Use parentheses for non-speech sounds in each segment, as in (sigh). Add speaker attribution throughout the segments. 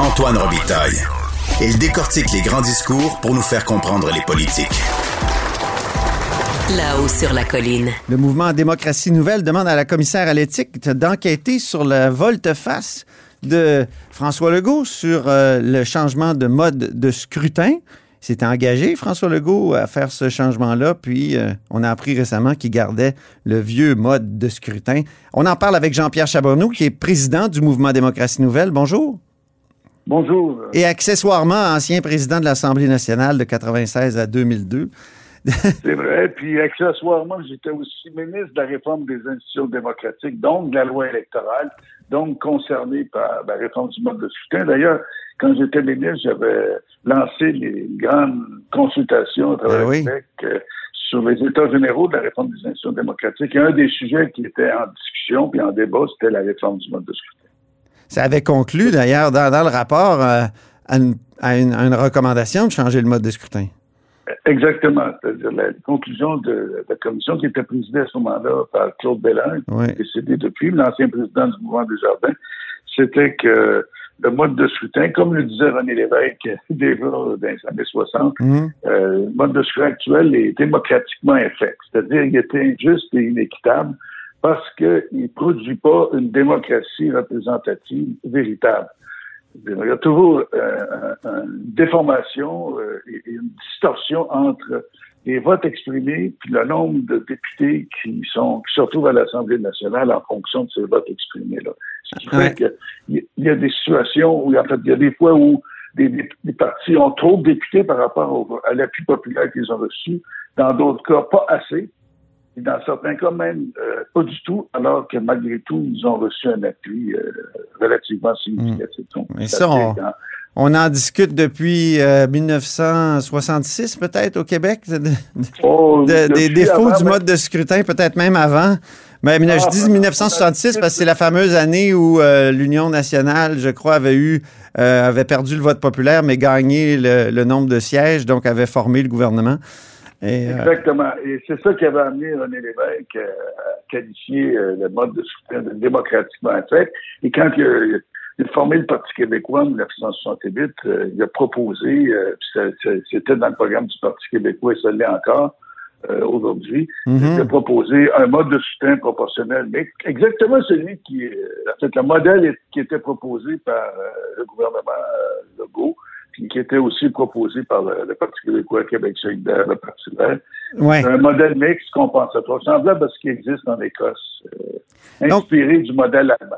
Speaker 1: Antoine Robitaille. Il décortique les grands discours pour nous faire comprendre les politiques.
Speaker 2: Là-haut sur la colline.
Speaker 3: Le mouvement Démocratie Nouvelle demande à la commissaire à l'éthique d'enquêter sur la volte-face de François Legault sur euh, le changement de mode de scrutin. Il s'était engagé, François Legault, à faire ce changement-là, puis euh, on a appris récemment qu'il gardait le vieux mode de scrutin. On en parle avec Jean-Pierre Chabourneau, qui est président du mouvement Démocratie Nouvelle. Bonjour.
Speaker 4: Bonjour.
Speaker 3: Et accessoirement, ancien président de l'Assemblée nationale de 96 à 2002. (laughs)
Speaker 4: C'est vrai. Puis accessoirement, j'étais aussi ministre de la réforme des institutions démocratiques, donc de la loi électorale, donc concerné par la réforme du mode de scrutin. D'ailleurs, quand j'étais ministre, j'avais lancé les grandes consultations à travers
Speaker 3: Ben oui.
Speaker 4: Québec euh, sur les états généraux de la réforme des institutions démocratiques. Et un des sujets qui était en discussion puis en débat, c'était la réforme du mode de scrutin.
Speaker 3: Ça avait conclu d'ailleurs dans, dans le rapport euh, à, une, à une- à une recommandation de changer le mode de scrutin.
Speaker 4: Exactement. C'est-à-dire la conclusion de la commission qui était présidée à ce moment-là par Claude Bellin,
Speaker 3: Oui.
Speaker 4: décédé depuis, l'ancien président du mouvement des Jardins, c'était que le mode de scrutin, comme le disait René Lévesque (laughs) déjà dans les années 60,
Speaker 3: Mhm.
Speaker 4: euh, le mode de scrutin actuel est démocratiquement infect. C'est-à-dire qu'il était injuste et inéquitable parce qu'il ne produit pas une démocratie représentative véritable. Il y a toujours euh, un- une déformation euh, et une distorsion entre les votes exprimés puis le nombre de députés qui sont qui se retrouvent à l'Assemblée nationale en fonction de ces votes exprimés-là. Ce qui fait qu'il y, a des situations où, en fait, il y a des fois où des, des- des partis ont trop de députés par rapport au- à l'appui populaire qu'ils ont reçu. Dans d'autres cas, pas assez. Et dans certains cas, même euh, pas du tout, alors que malgré tout, ils ont reçu un appui euh, relativement significatif.
Speaker 3: Mais
Speaker 4: ça
Speaker 3: on- en discute depuis euh, 1966 peut-être au Québec, de- de-
Speaker 4: Oh,
Speaker 3: de- des défauts
Speaker 4: avant,
Speaker 3: du
Speaker 4: ben,
Speaker 3: mode de scrutin, peut-être même avant. Mais, mais
Speaker 4: Ah,
Speaker 3: je dis
Speaker 4: ben,
Speaker 3: 1966
Speaker 4: on a-
Speaker 3: parce que c'est la fameuse année où euh, l'Union nationale, je crois, avait eu euh, avait perdu le vote populaire, mais gagné le, le nombre de sièges, donc avait formé le gouvernement. Et, euh,
Speaker 4: Exactement. Et c'est ça qui avait amené René Lévesque euh, à qualifier euh, le mode de scrutin de démocratiquement fait. Et quand il a, il a formé le Parti québécois en 1968, euh, il a proposé, c'était dans le programme du Parti québécois et ça l'est encore euh, aujourd'hui,
Speaker 3: mhm.
Speaker 4: il a proposé un mode de scrutin proportionnel, mais exactement celui qui, euh, en fait, le modèle est- qui était proposé par euh, le gouvernement Legault, qui était aussi proposé par le, le Parti québécois, Québec solidaire, le Parti vert.
Speaker 3: ouais.
Speaker 4: Un modèle mixte compensatoire, semblable à ce qui existe en Écosse, euh,
Speaker 3: Donc-
Speaker 4: inspiré du modèle allemand.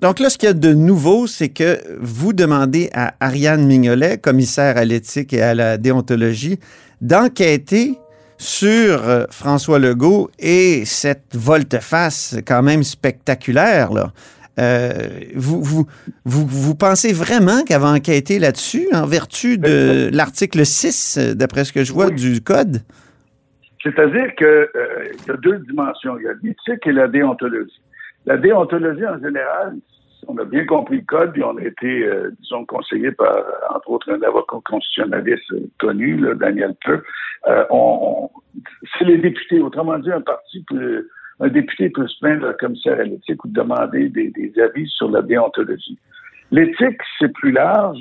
Speaker 3: Donc là, ce qu'il y a de nouveau, c'est que vous demandez à Ariane Mignolet, commissaire à l'éthique et à la déontologie, d'enquêter sur euh, François Legault et cette volte-face quand même spectaculaire. Là. Euh, vous, vous, vous, vous pensez vraiment qu'elle va enquêter là-dessus en vertu de l'article 6, euh, d'après ce que je vois,
Speaker 4: Oui.
Speaker 3: du code?
Speaker 4: C'est-à-dire que euh, il y a deux dimensions. Il y a l'éthique et la déontologie. La déontologie, en général, on a bien compris le code, puis on a été, euh, disons, conseillé par, entre autres, un avocat constitutionnaliste connu, là, Daniel Peu. Euh, on, on- c'est les députés. Autrement dit, un parti peut, un député peut se plaindre à commissaire à l'éthique ou demander des, avis sur la déontologie. L'éthique, c'est plus large.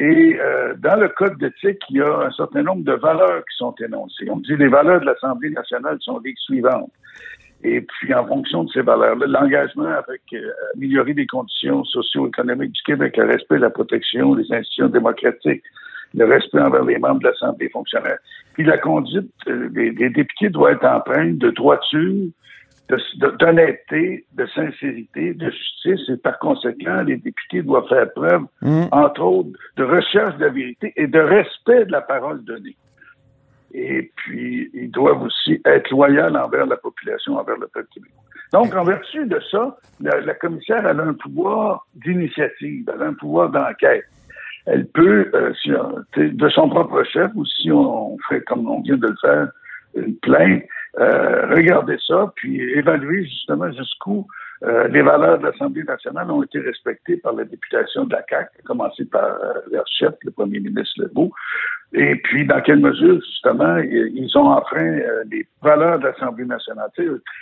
Speaker 4: Et euh, dans le code d'éthique, il y a un certain nombre de valeurs qui sont énoncées. On dit les valeurs de l'Assemblée nationale sont les suivantes. Et puis, en fonction de ces valeurs-là, l'engagement avec euh, améliorer les conditions socio-économiques du Québec, le respect, la protection des institutions démocratiques, le respect envers les membres de l'Assemblée fonctionnaire. Puis la conduite euh, des, des députés doit être empreinte de droiture, de- d'honnêteté, de, sincérité, de justice, et par conséquent, les députés doivent faire preuve,
Speaker 3: Hmm.
Speaker 4: entre autres, de recherche de la vérité et de respect de la parole donnée. Et puis, ils doivent aussi être loyaux envers la population, envers le peuple québécois. Donc, en vertu de ça, la, la commissaire elle a un pouvoir d'initiative, elle a un pouvoir d'enquête. elle peut, euh, si, de son propre chef, ou si on, fait comme on vient de le faire, une plainte, regarder ça, puis évaluer justement jusqu'où les valeurs de l'Assemblée nationale ont été respectées par la députation de la CAQ, à commencer par leur chef, le premier ministre Legault, et puis, dans quelle mesure, justement, ils ont enfreint les valeurs de l'Assemblée nationale?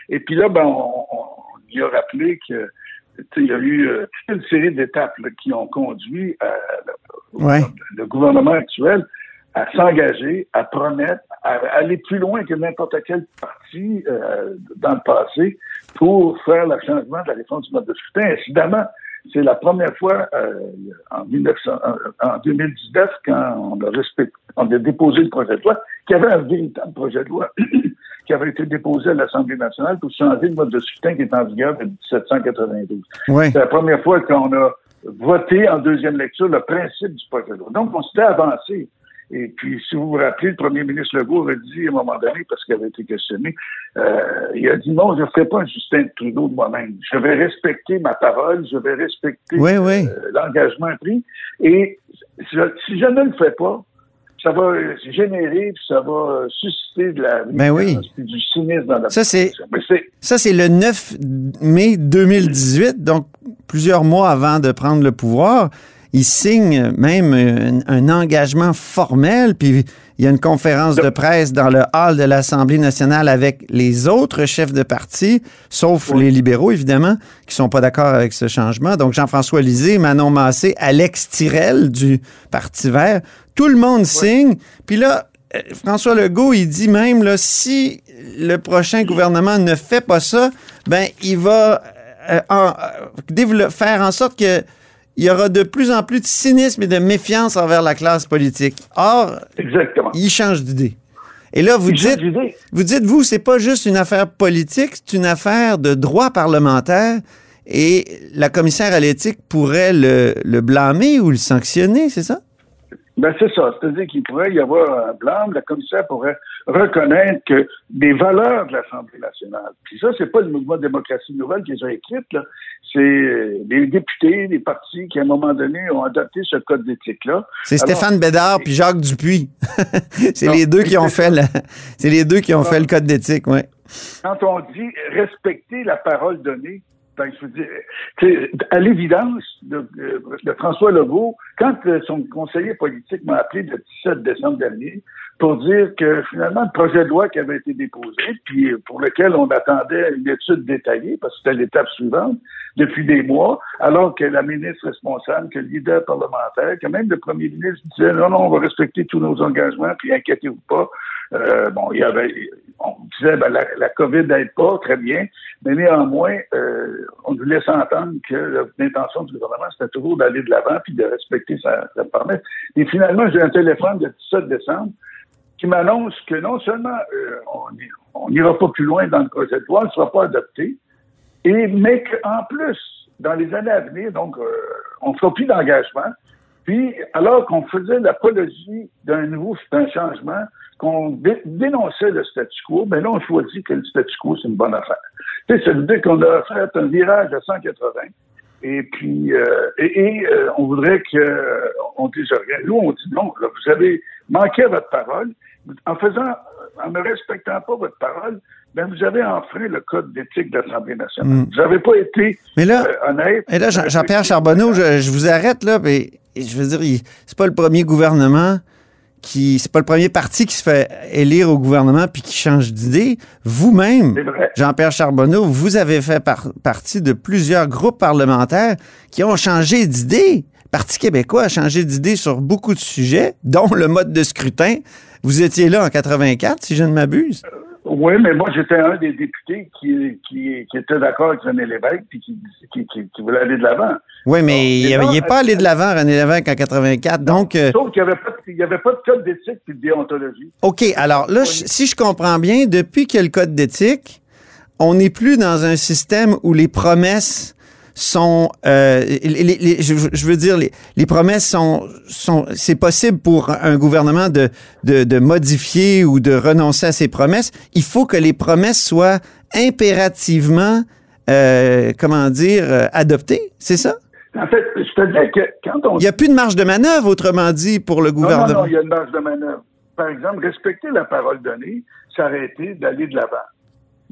Speaker 4: Et puis là, ben, on, on, y a rappelé que il y a eu euh, toute une série d'étapes qui ont conduit le gouvernement actuel à s'engager, à promettre, à aller plus loin que n'importe quel parti euh, dans le passé pour faire le changement de la réforme du mode de scrutin. Évidemment, c'est la première fois euh, en, 1900, en, 2019, quand on a, respecté, on a déposé le projet de loi, qu'il y avait un véritable projet de loi (clears throat) qui avait été déposé à l'Assemblée nationale pour changer le mode de scrutin qui est en vigueur depuis 1792. C'est la première fois qu'on a voté en deuxième lecture le principe du projet de loi. Donc, on s'était avancé. Et puis, si vous vous rappelez, le premier ministre Legault avait dit à un moment donné, parce qu'il avait été questionné, euh, il a dit non, je ne ferai pas un Justin Trudeau de moi-même. Je vais respecter ma parole, je vais respecter euh, l'engagement pris. Et si je ne le fais pas, ça va générer, puis ça va susciter de la
Speaker 3: ben oui.
Speaker 4: du cynisme dans la
Speaker 3: ça, c'est, ça, c'est le 9 mai 2018, donc plusieurs mois avant de prendre le pouvoir il signe même un, engagement formel, puis il y a une conférence de presse dans le hall de l'Assemblée nationale avec les autres chefs de parti, sauf les libéraux, évidemment, qui sont pas d'accord avec ce changement. Donc, Jean-François Lisée, Manon Massé, Alex Tirel du Parti vert, tout le monde signe. Puis là, euh, François Legault, il dit même, là, si le prochain gouvernement ne fait pas ça, ben, il va euh, euh, faire en sorte que il y aura de plus en plus de cynisme et de méfiance envers la classe politique. Or,
Speaker 4: Exactement.
Speaker 3: il change d'idée. Et là, vous dites, vous dites, vous, c'est pas juste une affaire politique, c'est une affaire de droit parlementaire et la commissaire à l'éthique pourrait le, le blâmer ou le sanctionner, c'est ça?
Speaker 4: Ben, c'est ça. C'est-à-dire qu'il pourrait y avoir un blâme. La commissaire pourrait reconnaître que des valeurs de l'Assemblée nationale, puis ça, c'est pas le mouvement de démocratie nouvelle qu'ils ont écrit, là. C'est les députés, les partis qui, à un moment donné, ont adopté ce code d'éthique-là.
Speaker 3: C'est Stéphane Bédard puis Jacques Dupuis. (laughs) c'est les deux qui ont fait le, c'est les deux qui ont fait le code d'éthique, ouais.
Speaker 4: Quand on dit respecter la parole donnée, ben, je veux dire, à l'évidence de, François Legault, quand euh, son conseiller politique m'a appelé le 17 décembre dernier pour dire que finalement le projet de loi qui avait été déposé, puis pour lequel on attendait une étude détaillée, parce que c'était l'étape suivante, depuis des mois, alors que la ministre responsable, que le leader parlementaire, que même le premier ministre disait non, non, on va respecter tous nos engagements, puis inquiétez-vous pas, euh, bon, il y avait, on disait, ben, la, la COVID n'aide pas, très bien, mais néanmoins, euh, on nous laisse entendre que l'intention du gouvernement, c'était toujours d'aller de l'avant puis de respecter sa, sa promesse. Et finalement, j'ai un téléphone le 17 décembre qui m'annonce que non seulement euh, on n'ira pas plus loin dans le projet de loi, ne sera pas adopté, et, mais qu'en plus, dans les années à venir, donc, euh, on ne fera plus d'engagement, puis, alors qu'on faisait l'apologie d'un nouveau d'un changement, qu'on dénonçait le statu quo, ben là, on choisit que le statu quo, c'est une bonne affaire. Tu sais, dire qu'on a fait un virage à 180, et puis, euh, et, euh, on voudrait que, on dise rien. Nous, on dit non, là, vous avez manqué à votre parole. En faisant, en ne respectant pas votre parole, ben vous avez enfreint le code d'éthique de l'Assemblée nationale. Mm. Vous n'avez pas été
Speaker 3: mais là,
Speaker 4: euh, honnête.
Speaker 3: Et là, Jean-Pierre Charbonneau, je, je, vous arrête là, mais je veux dire, c'est pas le premier gouvernement qui c'est pas le premier parti qui se fait élire au gouvernement puis qui change d'idée. Vous-même, Jean-Pierre Charbonneau, vous avez fait partie de plusieurs groupes parlementaires qui ont changé d'idée. Le Parti québécois a changé d'idée sur beaucoup de sujets, dont le mode de scrutin. Vous étiez là en 84, si je ne m'abuse.
Speaker 4: Oui, mais moi, j'étais un des députés qui, qui, qui était d'accord avec René Lévesque et qui, qui, qui, voulait aller de l'avant.
Speaker 3: Oui, mais il n'est pas allé de l'avant, René Lévesque, en 84. donc,
Speaker 4: euh, Sauf qu'il n'y avait, pas de code d'éthique et de déontologie.
Speaker 3: OK. Alors là, si je comprends bien, depuis qu'il y a le code d'éthique, on n'est plus dans un système où les promesses sont, euh, je, veux dire, les, promesses sont, sont c'est possible pour un gouvernement de, de, modifier ou de renoncer à ses promesses. Il faut que les promesses soient impérativement, euh, comment dire, euh, adoptées, c'est ça?
Speaker 4: En fait, je te dis que quand on...
Speaker 3: Il n'y a plus de marge de manœuvre, autrement dit, pour le
Speaker 4: Non,
Speaker 3: gouvernement.
Speaker 4: non, non, il y a une marge de manœuvre. Par exemple, respecter la parole donnée, s'arrêter d'aller de l'avant.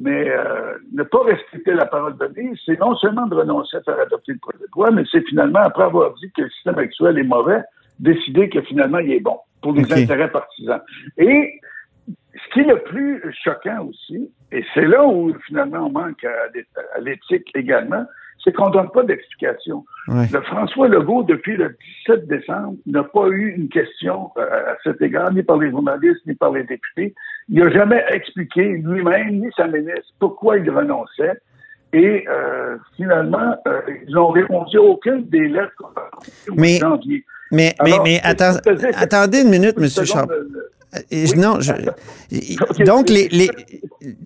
Speaker 4: Mais euh, ne pas respecter la parole donnée, c'est non seulement de renoncer à faire adopter le projet de loi, mais c'est finalement, après avoir dit que le système actuel est mauvais, décider que finalement il est bon pour les
Speaker 3: OK.
Speaker 4: intérêts partisans. Et ce qui est le plus choquant aussi, et c'est là où finalement on manque à l'éthique également, c'est qu'on ne donne pas d'explication. Le François Legault, depuis le 17 décembre, n'a pas eu une question euh, à cet égard, ni par les journalistes, ni par les députés. Il n'a jamais expliqué lui-même, ni sa ministre, pourquoi il renonçait. Et euh, finalement, euh, ils n'ont répondu à aucune des lettres
Speaker 3: Mais-
Speaker 4: janvier.
Speaker 3: Mais, mais,
Speaker 4: Alors,
Speaker 3: attends- attendez une minute, M. Et
Speaker 4: Oui.
Speaker 3: Non, je- (laughs) donc les, les,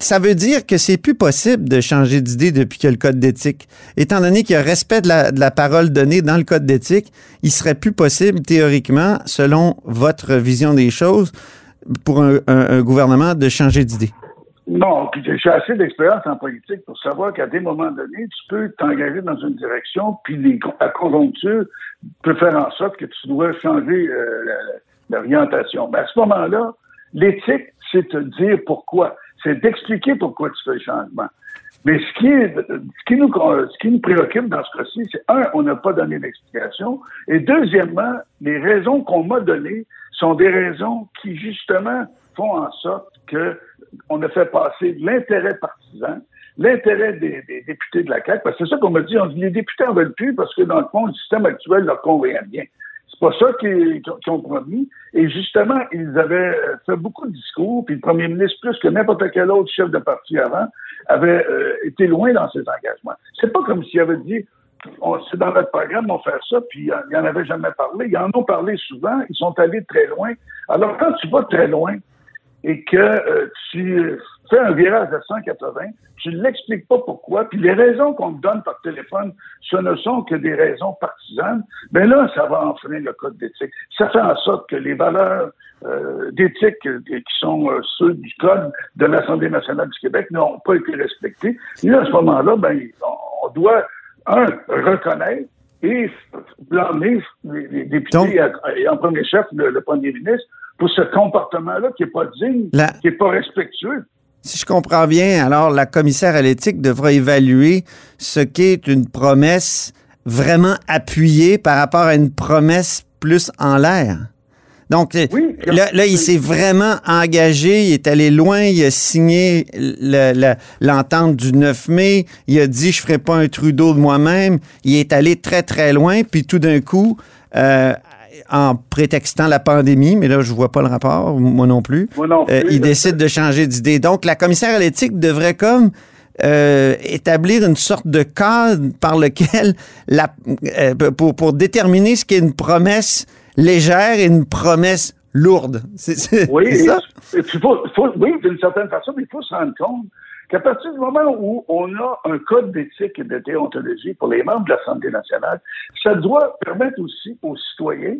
Speaker 3: ça veut dire que c'est plus possible de changer d'idée depuis qu'il y a le code d'éthique. Étant donné qu'il y a respect de la, de la parole donnée dans le code d'éthique, il serait plus possible théoriquement, selon votre vision des choses, pour un, un- un gouvernement de changer d'idée.
Speaker 4: Non, puis j'ai assez d'expérience en politique pour savoir qu'à des moments donnés, tu peux t'engager dans une direction, puis les, la conjoncture peut faire en sorte que tu dois changer euh, la- l'orientation. Mais à ce moment-là, l'éthique, c'est te dire pourquoi. C'est d'expliquer pourquoi tu fais le changement. Mais ce qui, ce, qui nous, ce qui nous préoccupe dans ce cas-ci, c'est un, on n'a pas donné d'explication, et deuxièmement, les raisons qu'on m'a données sont des raisons qui, justement, font en sorte que on a fait passer l'intérêt partisan, l'intérêt des, des députés de la CAQ, parce que c'est ça qu'on m'a dit, on dit les députés en veulent plus parce que, dans le fond, le système actuel leur convient bien. C'est pas ça qu'ils ont promis. Et justement, ils avaient fait beaucoup de discours, puis le premier ministre, plus que n'importe quel autre chef de parti avant, avait euh, été loin dans ses engagements. C'est pas comme s'il avait dit c'est dans notre programme, on va faire ça, puis ils n'en avaient jamais parlé. Ils en ont parlé souvent, ils sont allés très loin. Alors, quand tu vas très loin et que euh, tu fais un virage à 180, tu ne l'expliques pas pourquoi, puis les raisons qu'on te donne par téléphone, ce ne sont que des raisons partisanes, ben là, ça va enfreindre le code d'éthique. Ça fait en sorte que les valeurs euh, d'éthique euh, qui sont euh, ceux du code de l'Assemblée nationale du Québec n'ont pas été respectés. Et là, à ce moment-là, ben, on doit, un, reconnaître et blâmer les, députés et en premier chef le, le premier ministre pour ce comportement-là qui n'est pas digne,
Speaker 3: La-
Speaker 4: qui n'est pas respectueux.
Speaker 3: Si je comprends bien, alors la commissaire à l'éthique devra évaluer ce qu'est une promesse vraiment appuyée par rapport à une promesse plus en l'air. Donc,
Speaker 4: Oui.
Speaker 3: là, là, il s'est vraiment engagé, il est allé loin, il a signé le- le- l'entente du 9 mai, il a dit « je ferai pas un Trudeau de moi-même », il est allé très, très loin, puis tout d'un coup, euh, en prétextant la pandémie, mais là, je vois pas le rapport, moi non plus,
Speaker 4: Moi non
Speaker 3: euh,
Speaker 4: plus.
Speaker 3: il décide de changer d'idée. Donc, la commissaire à l'éthique devrait comme euh, établir une sorte de cadre par lequel, la, euh, pour, pour déterminer ce qu'est une promesse légère et une promesse lourde.
Speaker 4: Oui,
Speaker 3: ça?
Speaker 4: et- et puis faut- faut- oui, d'une certaine façon, mais il faut se rendre compte qu'à partir du moment où on a un code d'éthique et de déontologie pour les membres de l'Assemblée nationale, ça doit permettre aussi aux citoyens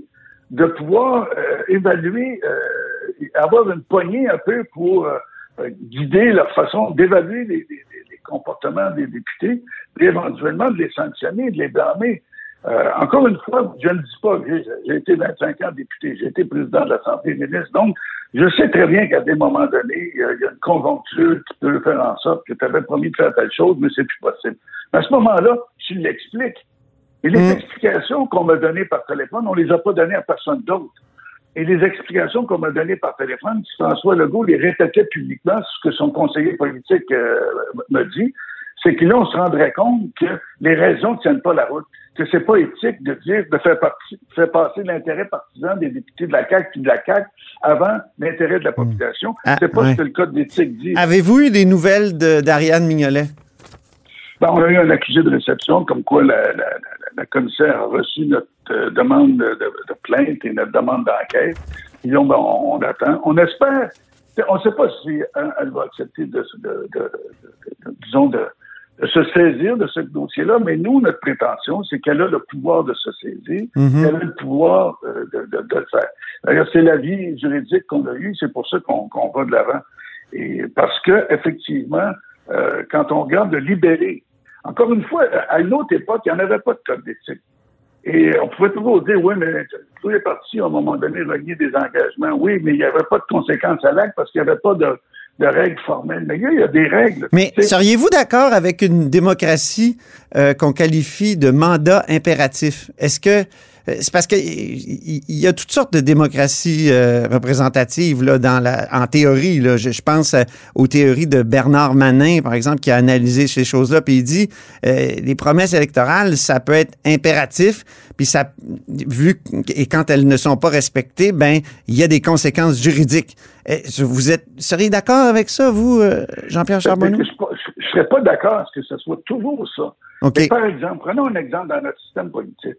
Speaker 4: de pouvoir euh, évaluer, euh, avoir une poignée un peu pour euh, euh, guider leur façon d'évaluer les, les- les- les comportements des députés, et éventuellement de les sanctionner, de les blâmer. Euh, encore une fois, je ne dis pas que j'ai- été 25 ans député, j'ai été président de l'Assemblée des ministres, donc je sais très bien qu'à des moments donnés, il y a il y a une conjoncture qui peut faire en sorte que tu avais promis de faire telle chose, mais c'est plus possible. Mais à ce moment-là, tu l'expliques. Et les
Speaker 3: Mm.
Speaker 4: explications qu'on m'a données par téléphone, on les a pas données à personne d'autre. Et les explications qu'on m'a données par téléphone, si François Legault les répétait publiquement, ce que son conseiller politique euh, me dit, c'est que là, on se rendrait compte que les raisons ne tiennent pas la route, que c'est pas éthique de dire, de faire, partie, faire passer l'intérêt partisan des députés de la CAQ puis de la CAQ avant l'intérêt de la population.
Speaker 3: Ah,
Speaker 4: c'est pas
Speaker 3: ouais.
Speaker 4: ce que le code d'éthique dit.
Speaker 3: Avez-vous eu des nouvelles de- d'Ariane Mignolet?
Speaker 4: Ben, on a eu un accusé de réception, comme quoi la, la- la- la commissaire a reçu notre euh, demande de, de- de plainte et notre demande d'enquête. Là, ben, on, on attend. On espère. On ne sait pas si hein, elle va accepter de, de- de- de- de- disons, de, de se saisir de ce dossier-là, mais nous, notre prétention, c'est qu'elle a le pouvoir de se saisir,
Speaker 3: Mhm.
Speaker 4: elle a le pouvoir euh, de, de- de le faire. D'ailleurs, c'est l'avis juridique qu'on a eu, c'est pour ça qu'on qu'on va de l'avant. Et parce que, effectivement, euh, quand on regarde de libérer, encore une fois, à une autre époque, il n'y en avait pas de code d'éthique. Et on pouvait toujours dire, oui, mais tous les partis, à un moment donné, renier des engagements. Oui, mais il n'y avait pas de conséquences à l'acte parce qu'il n'y avait pas de, de règles formelles. Mais il y a des règles.
Speaker 3: Mais seriez-vous d'accord avec une démocratie euh, qu'on qualifie de mandat impératif? Est-ce que c'est parce qu'il il y a toutes sortes de démocraties euh, représentatives là, dans la, en théorie. Là. Je, je, pense aux théories de Bernard Manin, par exemple, qui a analysé ces choses-là, puis il dit euh, les promesses électorales, ça peut être impératif, puis ça, vu et quand elles ne sont pas respectées, ben il y a des conséquences juridiques. Vous êtes seriez d'accord avec ça, vous, Jean-Pierre ben, Charbonneau?
Speaker 4: Je ne serais pas d'accord à ce que ce soit toujours ça. Okay. par exemple, prenons un exemple dans notre système politique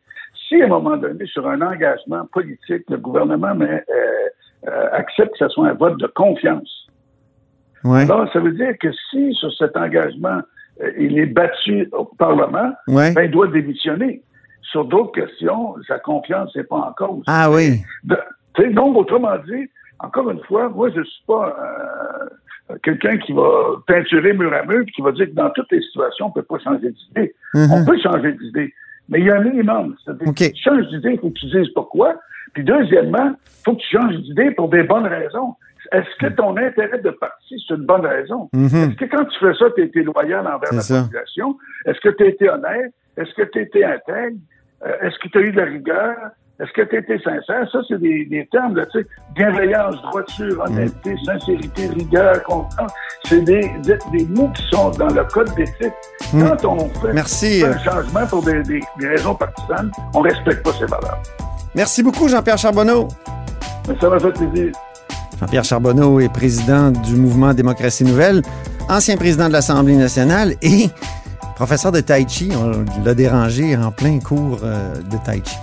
Speaker 4: si à un moment donné, sur un engagement politique, le gouvernement mais, euh, euh, accepte que ce soit un vote de confiance,
Speaker 3: ouais.
Speaker 4: alors ça veut dire que si sur cet engagement, euh, il est battu au Parlement, ben, il doit démissionner. Sur d'autres questions, sa confiance n'est pas en cause.
Speaker 3: Ah oui.
Speaker 4: donc, autrement dit, encore une fois, moi, je ne suis pas quelqu'un qui va peinturer mur à mur et qui va dire que dans toutes les situations, on ne peut pas changer d'idée.
Speaker 3: Mm-hmm.
Speaker 4: On peut changer d'idée. Mais il y a un minimum. C'est-à-dire
Speaker 3: okay.
Speaker 4: tu changes d'idée, il faut que tu dises pourquoi. Puis deuxièmement, il faut que tu changes d'idée pour des bonnes raisons. Est-ce que ton intérêt de parti, c'est une bonne raison?
Speaker 3: -hmm.
Speaker 4: Est-ce que quand tu fais ça, tu as été loyal envers la
Speaker 3: ça.
Speaker 4: population? Est-ce que tu as été honnête? Est-ce que tu as été intègre? Euh, Est-ce que tu as eu de la rigueur? Est-ce que tu été sincère? Ça, c'est des, des, termes, tu sais, bienveillance, droiture, honnêteté, mmh. sincérité, rigueur, confiance. C'est des, des, des, mots qui sont dans le code d'éthique. Mmh. Quand on fait
Speaker 3: Merci.
Speaker 4: un changement pour des, des, raisons partisanes, on ne respecte pas ces valeurs.
Speaker 3: Merci beaucoup, Jean-Pierre Charbonneau.
Speaker 4: Mais ça m'a fait plaisir.
Speaker 3: Jean-Pierre Charbonneau est président du mouvement Démocratie Nouvelle, ancien président de l'Assemblée nationale et professeur de Tai Chi. On l'a dérangé en plein cours de Tai Chi.